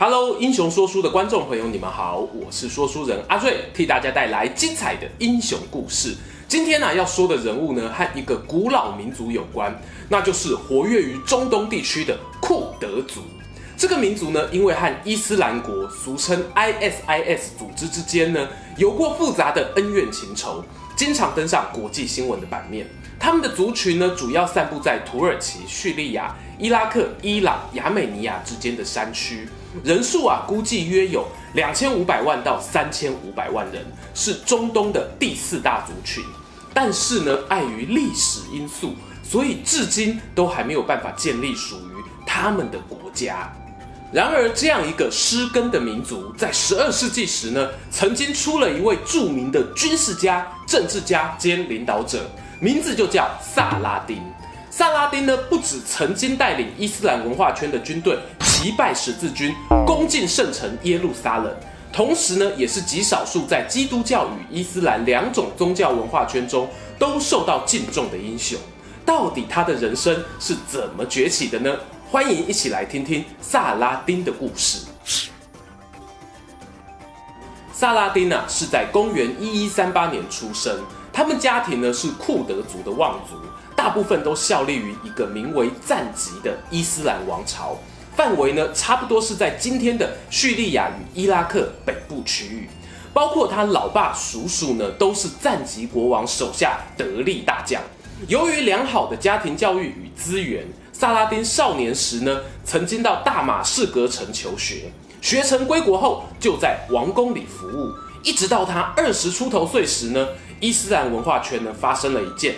Hello，英雄说书的观众朋友，你们好，我是说书人阿瑞，替大家带来精彩的英雄故事。今天呢、要说的人物呢，和一个古老民族有关，那就是活跃于中东地区的库德族。这个民族呢，因为和伊斯兰国，俗称 ISIS 组织之间呢，有过复杂的恩怨情仇，经常登上国际新闻的版面。他们的族群呢，主要散布在土耳其、叙利亚、伊拉克、伊朗、亚美尼亚之间的山区。人数啊，估计约有两千五百万到三千五百万人，是中东的第四大族群。但是呢，碍于历史因素，所以至今都还没有办法建立属于他们的国家。然而，这样一个失根的民族，在十二世纪时呢，曾经出了一位著名的军事家、政治家兼领导者，名字就叫萨拉丁。萨拉丁呢，不止曾经带领伊斯兰文化圈的军队。击败十字军，攻进圣城耶路撒冷，同时呢，也是极少数在基督教与伊斯兰两种宗教文化圈中都受到敬重的英雄。到底他的人生是怎么崛起的呢？欢迎一起来听听萨拉丁的故事。萨拉丁呢、是在公元一一三八年出生，他们家庭呢是库德族的望族，大部分都效力于一个名为赞吉的伊斯兰王朝。范围呢，差不多是在今天的叙利亚与伊拉克北部区域，包括他老爸、叔叔呢，都是赞吉国王手下得力大将。由于良好的家庭教育与资源，萨拉丁少年时呢，曾经到大马士革城求学，学成归国后就在王宫里服务，一直到他二十出头岁时呢，伊斯兰文化圈呢发生了一件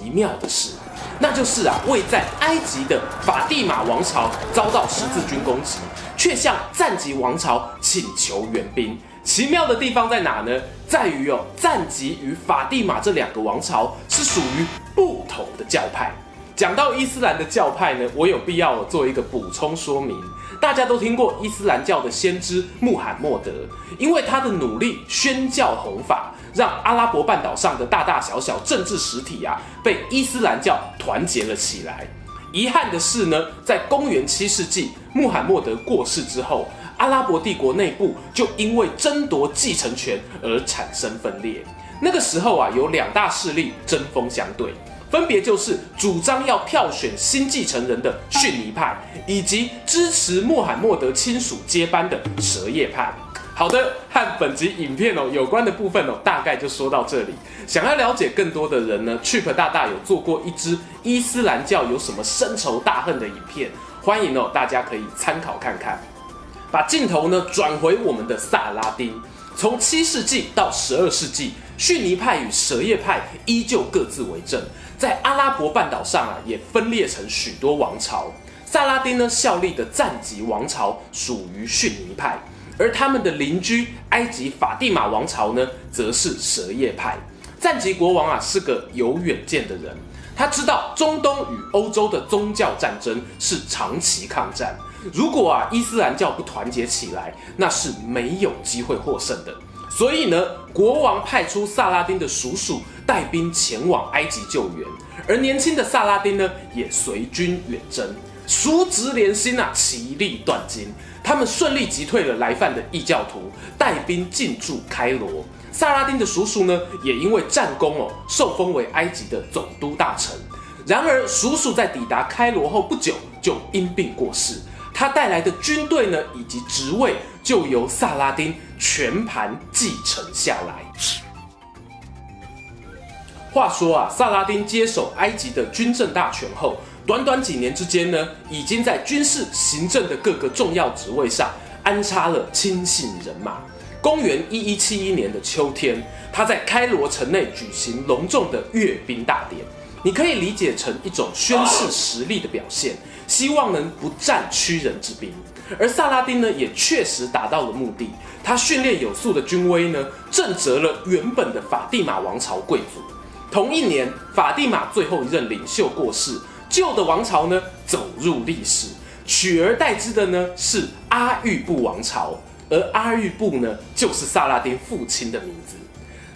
奇妙的事。那就是啊，位在埃及的法蒂玛王朝遭到十字军攻击，却向赞吉王朝请求援兵。奇妙的地方在哪呢？在于哦，赞吉与法蒂玛这两个王朝是属于不同的教派。讲到伊斯兰的教派呢，我有必要做一个补充说明。大家都听过伊斯兰教的先知穆罕默德，因为他的努力宣教弘法。让阿拉伯半岛上的大大小小政治实体啊，被伊斯兰教团结了起来。遗憾的是呢，在公元七世纪，穆罕默德过世之后，阿拉伯帝国内部就因为争夺继承权而产生分裂。那个时候啊，有两大势力针锋相对，分别就是主张要票选新继承人的逊尼派，以及支持穆罕默德亲属接班的什叶派。好的，和本集影片哦有关的部分哦，大概就说到这里。想要了解更多的人呢，Chip 大大有做过一支伊斯兰教有什么深仇大恨的影片，欢迎哦大家可以参考看看。把镜头呢转回我们的萨拉丁，从七世纪到十二世纪，逊尼派与什叶派依旧各自为政，在阿拉伯半岛上啊也分裂成许多王朝。萨拉丁呢效力的赞吉王朝属于逊尼派。而他们的邻居埃及法蒂玛王朝呢，则是什叶派。赞吉国王啊，是个有远见的人，他知道中东与欧洲的宗教战争是长期抗战，如果啊伊斯兰教不团结起来，那是没有机会获胜的。所以呢，国王派出萨拉丁的叔叔带兵前往埃及救援，而年轻的萨拉丁呢，也随军远征。叔侄连心啊，其利断金。他们顺利击退了来犯的异教徒，带兵进驻开罗。萨拉丁的叔叔呢，也因为战功哦，受封为埃及的总督大臣。然而，叔叔在抵达开罗后不久就因病过世，他带来的军队呢，以及职位就由萨拉丁全盘继承下来。话说啊，萨拉丁接手埃及的军政大权后，短短几年之间呢，已经在军事、行政的各个重要职位上安插了亲信人马。公元一一七一年的秋天，他在开罗城内举行隆重的阅兵大典，你可以理解成一种宣示实力的表现，希望能不战屈人之兵。而萨拉丁呢，也确实达到了目的。他训练有素的军威呢，震慑了原本的法蒂玛王朝贵族。同一年，法蒂玛最后一任领袖过世。旧的王朝呢，走入历史，取而代之的呢是阿育布王朝，而阿育布呢就是萨拉丁父亲的名字。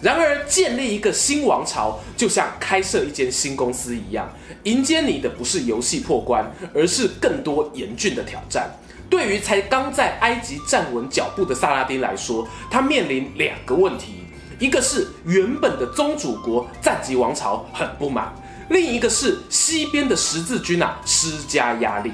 然而，建立一个新王朝就像开设一间新公司一样，迎接你的不是游戏破关，而是更多严峻的挑战。对于才刚在埃及站稳脚步的萨拉丁来说，他面临两个问题：一个是原本的宗主国赞吉王朝很不满，另一个是西边的十字军啊施加压力。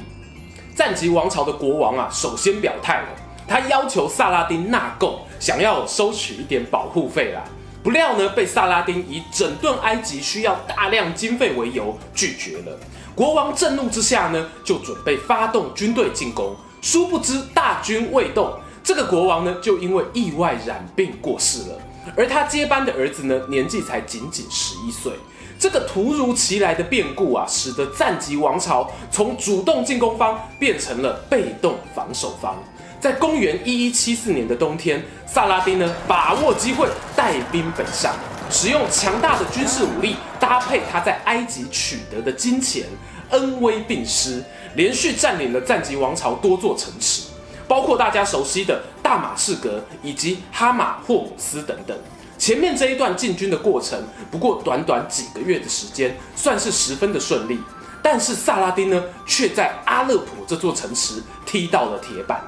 赞吉王朝的国王啊，首先表态了，他要求萨拉丁纳贡，想要收取一点保护费啦。不料呢，被萨拉丁以整顿埃及需要大量经费为由拒绝了。国王震怒之下呢，就准备发动军队进攻。殊不知大军未动，这个国王呢，就因为意外染病过世了。而他接班的儿子呢，年纪才仅仅十一岁。这个突如其来的变故啊，使得赞吉王朝从主动进攻方变成了被动防守方。在公元一一七四年的冬天，萨拉丁呢，把握机会带兵北上，使用强大的军事武力，搭配他在埃及取得的金钱，恩威并施，连续占领了赞吉王朝多座城池，包括大家熟悉的大马士革以及哈马霍姆斯等等。前面这一段进军的过程，不过短短几个月的时间，算是十分的顺利。但是萨拉丁呢，却在阿勒颇这座城池踢到了铁板。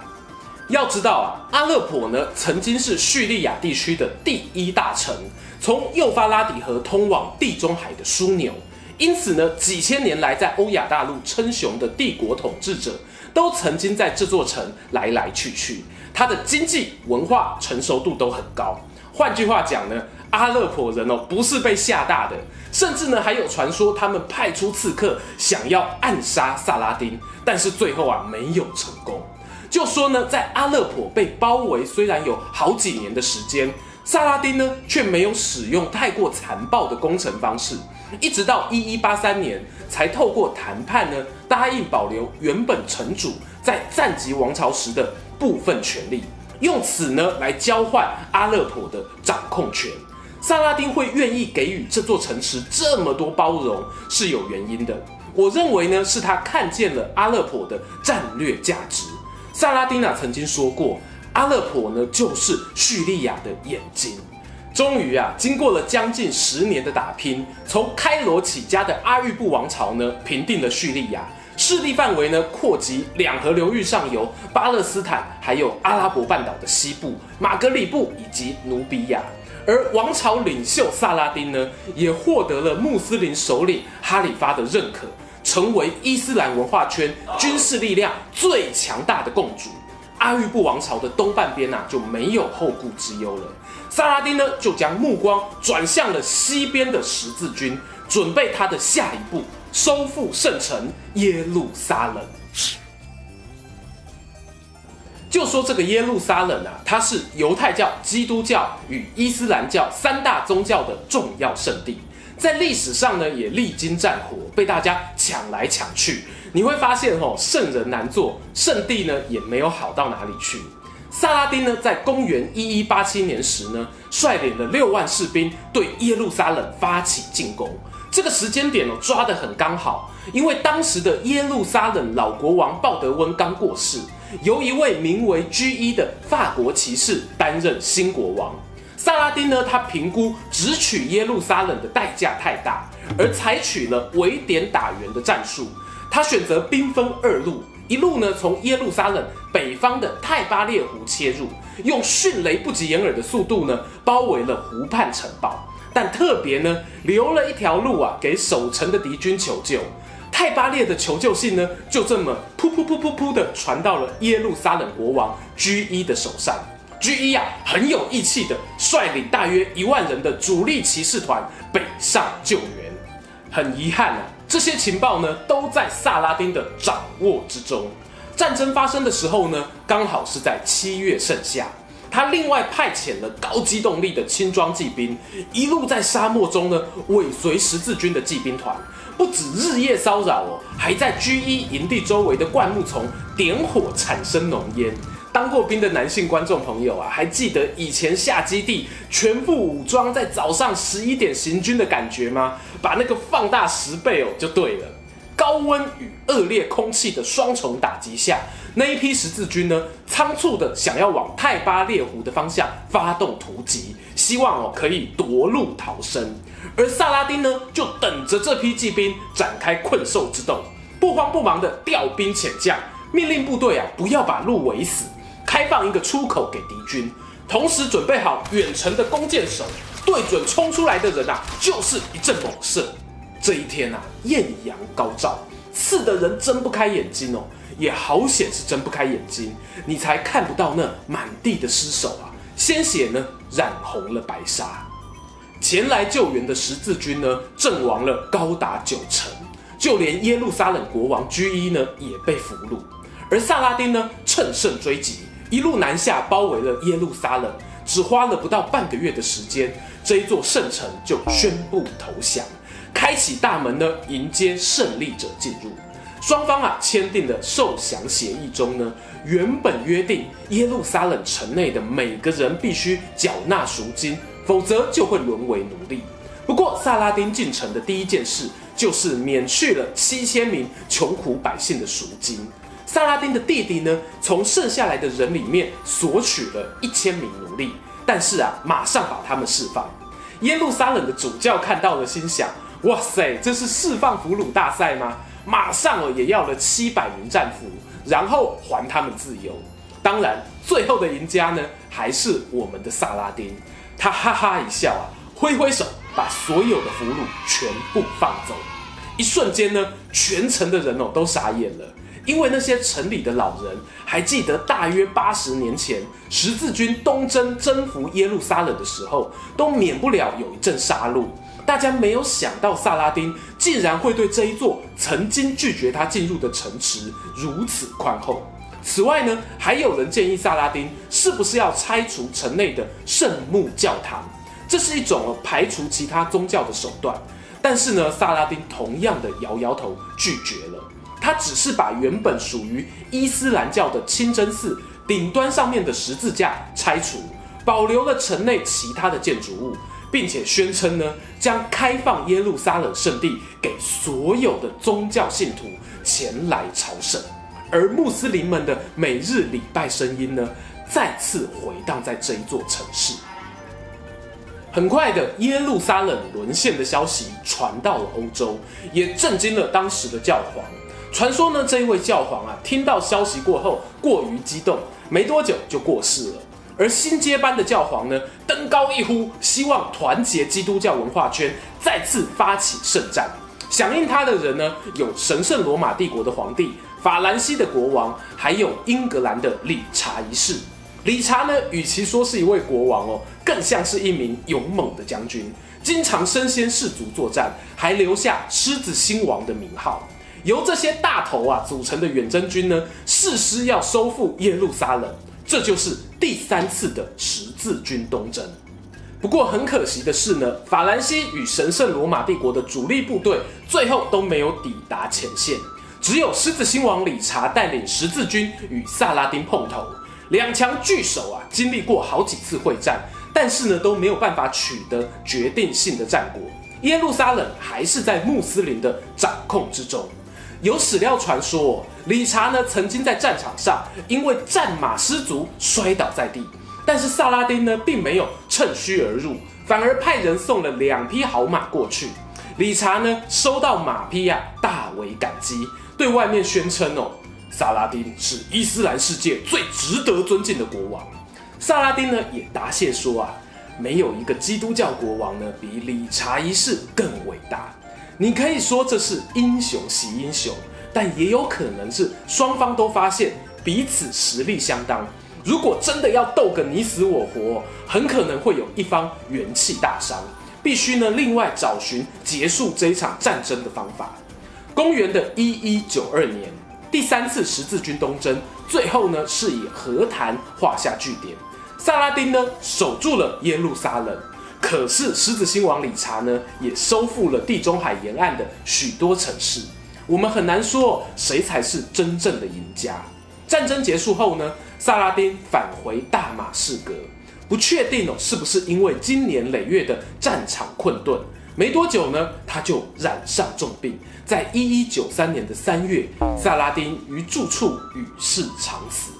要知道啊，阿勒颇呢，曾经是叙利亚地区的第一大城，从幼发拉底河通往地中海的枢纽。因此呢，几千年来在欧亚大陆称雄的帝国统治者，都曾经在这座城来来去去。它的经济文化成熟度都很高。换句话讲呢，阿勒颇人哦，不是被吓大的，甚至呢还有传说他们派出刺客想要暗杀萨拉丁，但是最后啊没有成功。就说呢，在阿勒颇被包围虽然有好几年的时间，萨拉丁呢却没有使用太过残暴的攻城方式，一直到一一八三年才透过谈判呢答应保留原本城主在赞吉王朝时的部分权利。用此呢来交换阿勒颇的掌控权，萨拉丁会愿意给予这座城池这么多包容是有原因的。我认为呢是他看见了阿勒颇的战略价值。萨拉丁啊曾经说过，阿勒颇呢就是叙利亚的眼睛。终于啊，经过了将近十年的打拼，从开罗起家的阿育布王朝呢平定了叙利亚。势力范围呢，扩及两河流域上游、巴勒斯坦，还有阿拉伯半岛的西部、马格里布以及努比亚。而王朝领袖萨拉丁呢，也获得了穆斯林首领哈里发的认可，成为伊斯兰文化圈军事力量最强大的共主。阿育布王朝的东半边呐、啊，就没有后顾之忧了。萨拉丁呢，就将目光转向了西边的十字军，准备他的下一步。收复圣城耶路撒冷。就说这个耶路撒冷啊，它是犹太教、基督教与伊斯兰教三大宗教的重要圣地，在历史上呢也历经战火，被大家抢来抢去。你会发现哦，圣人难做，圣地呢也没有好到哪里去。萨拉丁呢，在公元一一八七年时呢，率领了六万士兵对耶路撒冷发起进攻。这个时间点哦，抓得很刚好，因为当时的耶路撒冷老国王鲍德温刚过世，由一位名为居伊的法国骑士担任新国王。萨拉丁呢，他评估直取耶路撒冷的代价太大，而采取了围点打援的战术。他选择兵分二路，一路呢从耶路撒冷北方的泰巴列湖切入，用迅雷不及掩耳的速度呢包围了湖畔城堡。但特别呢，留了一条路啊，给守城的敌军求救。泰巴列的求救信呢，就这么噗噗噗噗噗的传到了耶路撒冷国王居伊的手上。居伊啊，很有义气的率领大约一万人的主力骑士团北上救援。很遗憾啊，这些情报呢，都在萨拉丁的掌握之中。战争发生的时候呢，刚好是在七月盛夏。他另外派遣了高机动力的轻装骑兵，一路在沙漠中呢尾随十字军的骑兵团，不止日夜骚扰哦，还在居伊营地周围的灌木丛点火产生浓烟。当过兵的男性观众朋友啊，还记得以前下基地全副武装在早上十一点行军的感觉吗？把那个放大十倍哦，就对了。高温与恶劣空气的双重打击下，那一批十字军呢，仓促的想要往泰巴列湖的方向发动突击，希望哦可以夺路逃生。而萨拉丁呢，就等着这批骑兵展开困兽之斗，不慌不忙的调兵遣将，命令部队啊不要把路围死，开放一个出口给敌军，同时准备好远程的弓箭手，对准冲出来的人啊就是一阵猛射。这一天啊，艳阳高照，刺的人睁不开眼睛哦，也好险是睁不开眼睛，你才看不到那满地的尸首啊，鲜血呢染红了白纱。前来救援的十字军呢，阵亡了高达九成，就连耶路撒冷国王居伊呢也被俘虏，而萨拉丁呢乘胜追击，一路南下包围了耶路撒冷，只花了不到半个月的时间，这一座圣城就宣布投降。开启大门呢，迎接胜利者进入。双方啊签订的受降协议中呢，原本约定耶路撒冷城内的每个人必须缴纳赎金，否则就会沦为奴隶。不过萨拉丁进城的第一件事就是免去了七千名穷苦百姓的赎金。萨拉丁的弟弟呢，从剩下来的人里面索取了一千名奴隶，但是啊，马上把他们释放。耶路撒冷的主教看到了，心想。哇塞，这是释放俘虏大赛吗？马上哦也要了七百名战俘，然后还他们自由。当然，最后的赢家呢还是我们的萨拉丁。他哈哈一笑啊，挥挥手，把所有的俘虏全部放走。一瞬间呢，全城的人哦都傻眼了，因为那些城里的老人还记得，大约八十年前十字军东征征服耶路撒冷的时候，都免不了有一阵杀戮。大家没有想到，萨拉丁竟然会对这一座曾经拒绝他进入的城池如此宽厚。此外呢，还有人建议萨拉丁是不是要拆除城内的圣墓教堂，这是一种排除其他宗教的手段。但是呢，萨拉丁同样的摇摇头拒绝了。他只是把原本属于伊斯兰教的清真寺顶端上面的十字架拆除，保留了城内其他的建筑物。并且宣称呢，将开放耶路撒冷圣地给所有的宗教信徒前来朝圣，而穆斯林们的每日礼拜声音呢，再次回荡在这一座城市。很快的，耶路撒冷沦陷的消息传到了欧洲，也震惊了当时的教皇。传说呢，这一位教皇啊，听到消息过后过于激动，没多久就过世了。而新接班的教皇呢，登高一呼，希望团结基督教文化圈，再次发起圣战。响应他的人呢，有神圣罗马帝国的皇帝、法兰西的国王，还有英格兰的理查一世。理查呢，与其说是一位国王哦，更像是一名勇猛的将军，经常身先士卒作战，还留下狮子心王的名号。由这些大头啊组成的远征军呢，誓师要收复耶路撒冷。这就是第三次的十字军东征。不过很可惜的是呢，法兰西与神圣罗马帝国的主力部队最后都没有抵达前线，只有狮子心王理查带领十字军与萨拉丁碰头。两强聚首啊，经历过好几次会战，但是呢都没有办法取得决定性的战果。耶路撒冷还是在穆斯林的掌控之中。有史料传说，理查呢曾经在战场上因为战马失足摔倒在地，但是萨拉丁呢并没有趁虚而入，反而派人送了两匹好马过去。理查呢收到马匹呀、啊，大为感激，对外面宣称哦，萨拉丁是伊斯兰世界最值得尊敬的国王。萨拉丁呢也答谢说啊，没有一个基督教国王呢比理查一世更伟大。你可以说这是英雄惜英雄，但也有可能是双方都发现彼此实力相当。如果真的要斗个你死我活，很可能会有一方元气大伤，必须呢另外找寻结束这一场战争的方法。公元的一一九二年，第三次十字军东征，最后呢是以和谈画下句点。萨拉丁呢守住了耶路撒冷。可是狮子心王理查呢，也收复了地中海沿岸的许多城市。我们很难说谁才是真正的赢家。战争结束后呢，萨拉丁返回大马士革，不确定哦是不是因为经年累月的战场困顿。没多久呢，他就染上重病，在一一九三年的三月，萨拉丁于住处与世长辞。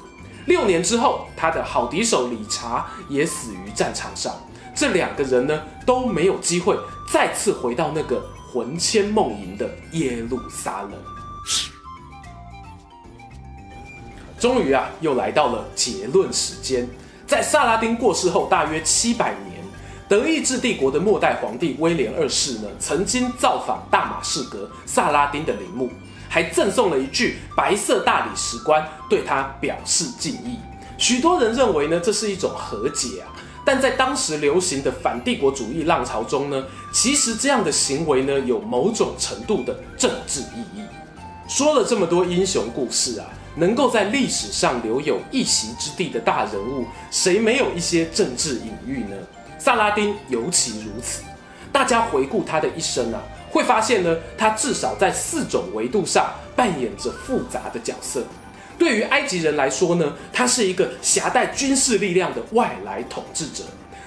六年之后，他的好敌手理查也死于战场上。这两个人呢都没有机会再次回到那个魂牵梦萦的耶路撒冷。终于啊，又来到了结论时间。在萨拉丁过世后大约七百年，德意志帝国的末代皇帝威廉二世呢，曾经造访大马士革萨拉丁的陵墓，还赠送了一具白色大理石棺，对他表示敬意。许多人认为呢，这是一种和解啊。但在当时流行的反帝国主义浪潮中呢，其实这样的行为呢，有某种程度的政治意义。说了这么多英雄故事啊。能够在历史上留有一席之地的大人物，谁没有一些政治隐喻呢？萨拉丁尤其如此。大家回顾他的一生啊，会发现呢，他至少在四种维度上扮演着复杂的角色。对于埃及人来说呢，他是一个携带军事力量的外来统治者；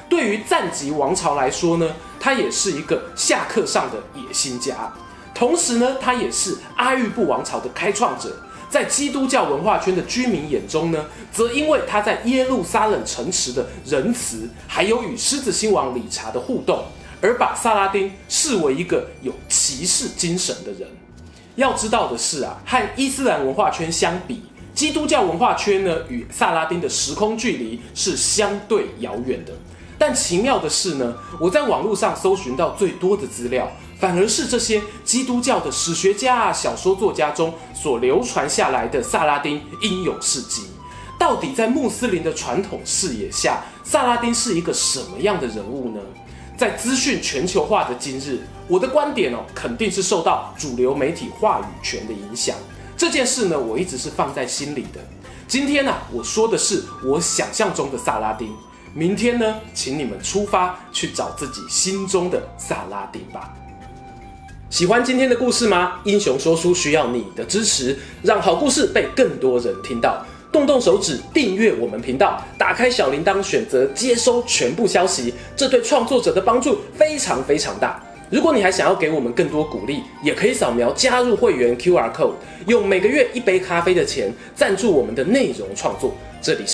对于赞吉王朝来说呢，他也是一个下克上的野心家。同时呢，他也是阿育布王朝的开创者。在基督教文化圈的居民眼中呢，则因为他在耶路撒冷城池的仁慈，还有与狮子心王理查的互动，而把萨拉丁视为一个有骑士精神的人。要知道的是啊，和伊斯兰文化圈相比，基督教文化圈呢，与萨拉丁的时空距离是相对遥远的。但奇妙的是呢，我在网络上搜寻到最多的资料。反而是这些基督教的史学家啊、小说作家中所流传下来的萨拉丁英勇事迹，到底在穆斯林的传统视野下，萨拉丁是一个什么样的人物呢？在资讯全球化的今日，我的观点哦，肯定是受到主流媒体话语权的影响。这件事呢，我一直是放在心里的。今天呢、啊，我说的是我想象中的萨拉丁。明天呢，请你们出发去找自己心中的萨拉丁吧。喜欢今天的故事吗？英雄说书需要你的支持，让好故事被更多人听到。动动手指订阅我们频道，打开小铃铛，选择接收全部消息，这对创作者的帮助非常非常大。如果你还想要给我们更多鼓励，也可以扫描加入会员 QR code，用每个月一杯咖啡的钱赞助我们的内容创作。这里是